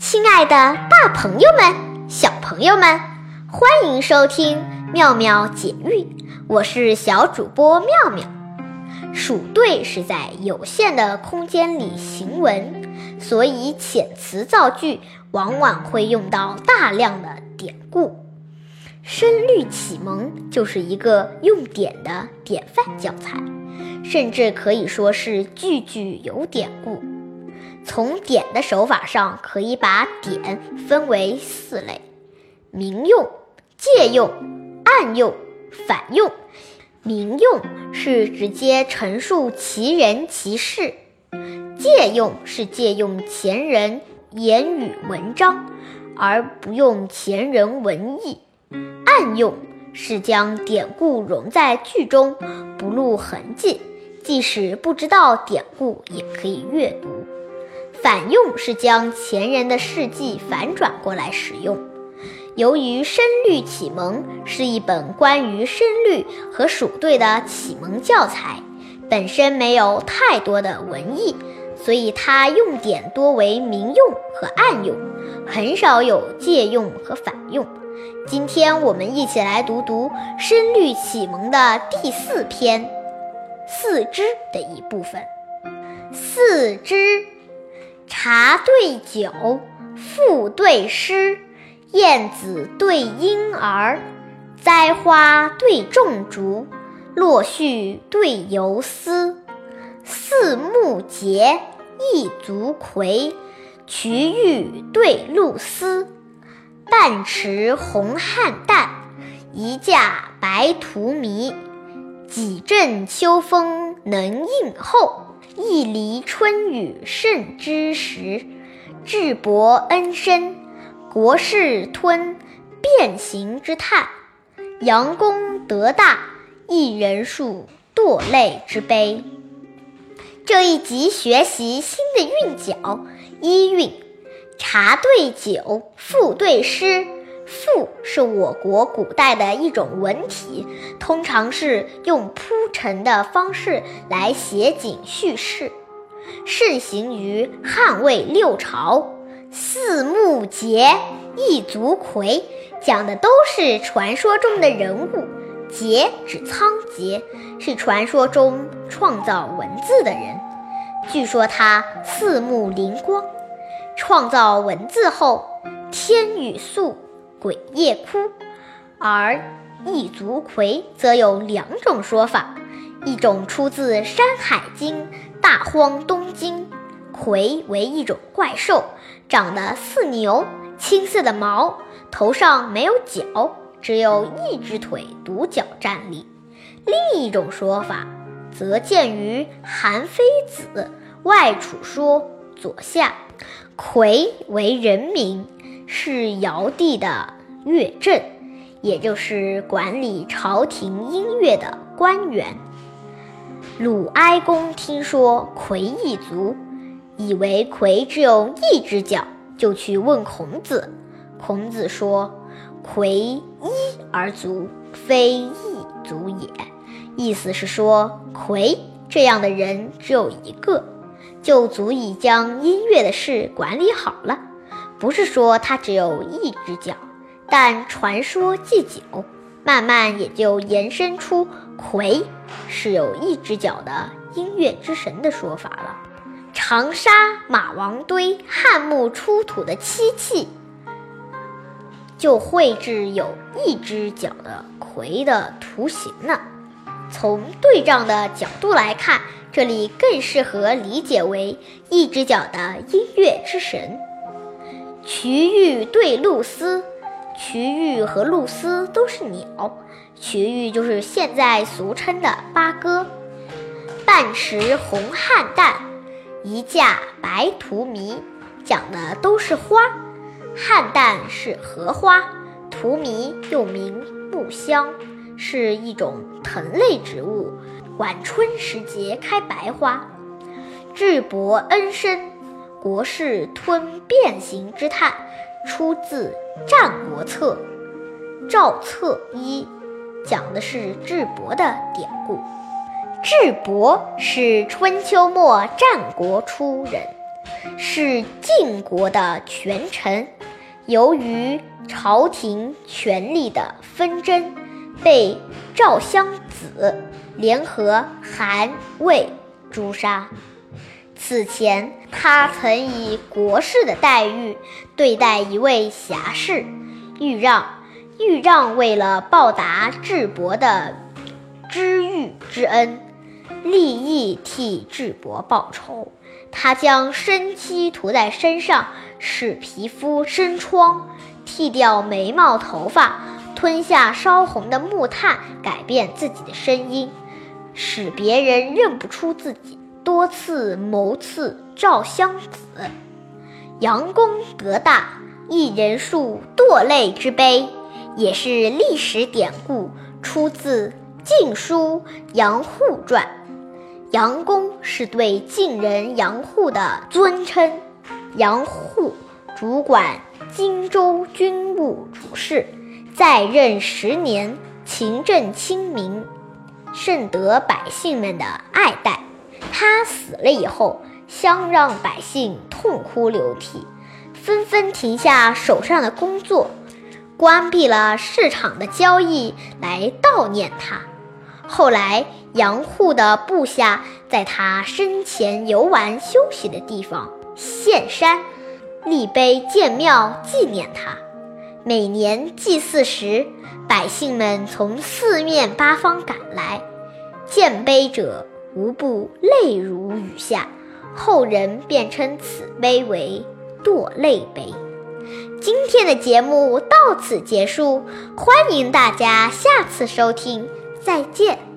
亲爱的，大朋友们、小朋友们，欢迎收听妙妙解韵，我是小主播妙妙。数对是在有限的空间里行文，所以遣词造句往往会用到大量的典故。《声律启蒙》就是一个用典的典范教材，甚至可以说是句句有典故。从典的手法上，可以把典分为四类：明用、借用、暗用、反用。明用是直接陈述其人其事，借用是借用前人言语文章，而不用前人文意。暗用是将典故融在句中，不露痕迹，即使不知道典故也可以阅读。反用是将前人的事迹反转过来使用。由于《声律启蒙》是一本关于声律和数对的启蒙教材，本身没有太多的文艺，所以它用典多为明用和暗用，很少有借用和反用。今天我们一起来读读《声律启蒙》的第四篇四肢的一部分。四肢。茶对酒，赋对诗，燕子对莺儿，栽花对种竹，落絮对游丝。四目节，一足葵，瞿玉对露丝。半池红菡萏，一架白荼蘼。几阵秋风能应候。一离春雨甚之时，智伯恩深，国士吞，变形之叹。杨公德大，一人数，堕泪之悲。这一集学习新的韵脚，一韵，茶对酒，赋对诗。赋是我国古代的一种文体，通常是用铺陈的方式来写景叙事，盛行于汉魏六朝。四目节，一足葵，讲的都是传说中的人物。桀指仓颉，是传说中创造文字的人。据说他四目灵光，创造文字后，天雨粟。鬼夜哭，而异足葵则有两种说法，一种出自《山海经·大荒东经》，葵为一种怪兽，长得似牛，青色的毛，头上没有角，只有一只腿独角站立。另一种说法则见于《韩非子·外储说》左下，葵为人名。是尧帝的乐正，也就是管理朝廷音乐的官员。鲁哀公听说葵一足，以为葵只有一只脚，就去问孔子。孔子说：“葵一而足，非一足也。”意思是说，葵这样的人只有一个，就足以将音乐的事管理好了。不是说它只有一只脚，但传说祭酒，慢慢也就延伸出葵是有一只脚的音乐之神的说法了。长沙马王堆汉墓出土的漆器，就绘制有一只脚的葵的图形呢。从对仗的角度来看，这里更适合理解为一只脚的音乐之神。瞿玉对露丝，瞿玉和露丝都是鸟，瞿玉就是现在俗称的八哥。半池红菡萏，一架白荼蘼，讲的都是花。菡萏是荷花，荼蘼又名木香，是一种藤类植物，晚春时节开白花。智伯恩深。国士吞变形之叹，出自《战国策·赵策一》，讲的是智伯的典故。智伯是春秋末战国初人，是晋国的权臣。由于朝廷权力的纷争，被赵襄子联合韩魏诛杀。此前，他曾以国士的待遇对待一位侠士豫让。豫让为了报答智伯的知遇之恩，立意替智伯报仇。他将生漆涂在身上，使皮肤生疮；剃掉眉毛、头发，吞下烧红的木炭，改变自己的声音，使别人认不出自己。多次谋刺赵襄子，杨公得大，一人数堕泪之悲。也是历史典故，出自《晋书·杨户传》。杨公是对晋人杨户的尊称。杨户主管荆州军务主事，在任十年，勤政亲民，甚得百姓们的爱戴。他死了以后，乡让百姓痛哭流涕，纷纷停下手上的工作。关闭了市场的交易来悼念他。后来，杨户的部下在他生前游玩休息的地方献山，立碑建庙纪念他。每年祭祀时，百姓们从四面八方赶来，建碑者无不泪如雨下。后人便称此碑为“堕泪碑”。今天的节目到此结束，欢迎大家下次收听，再见。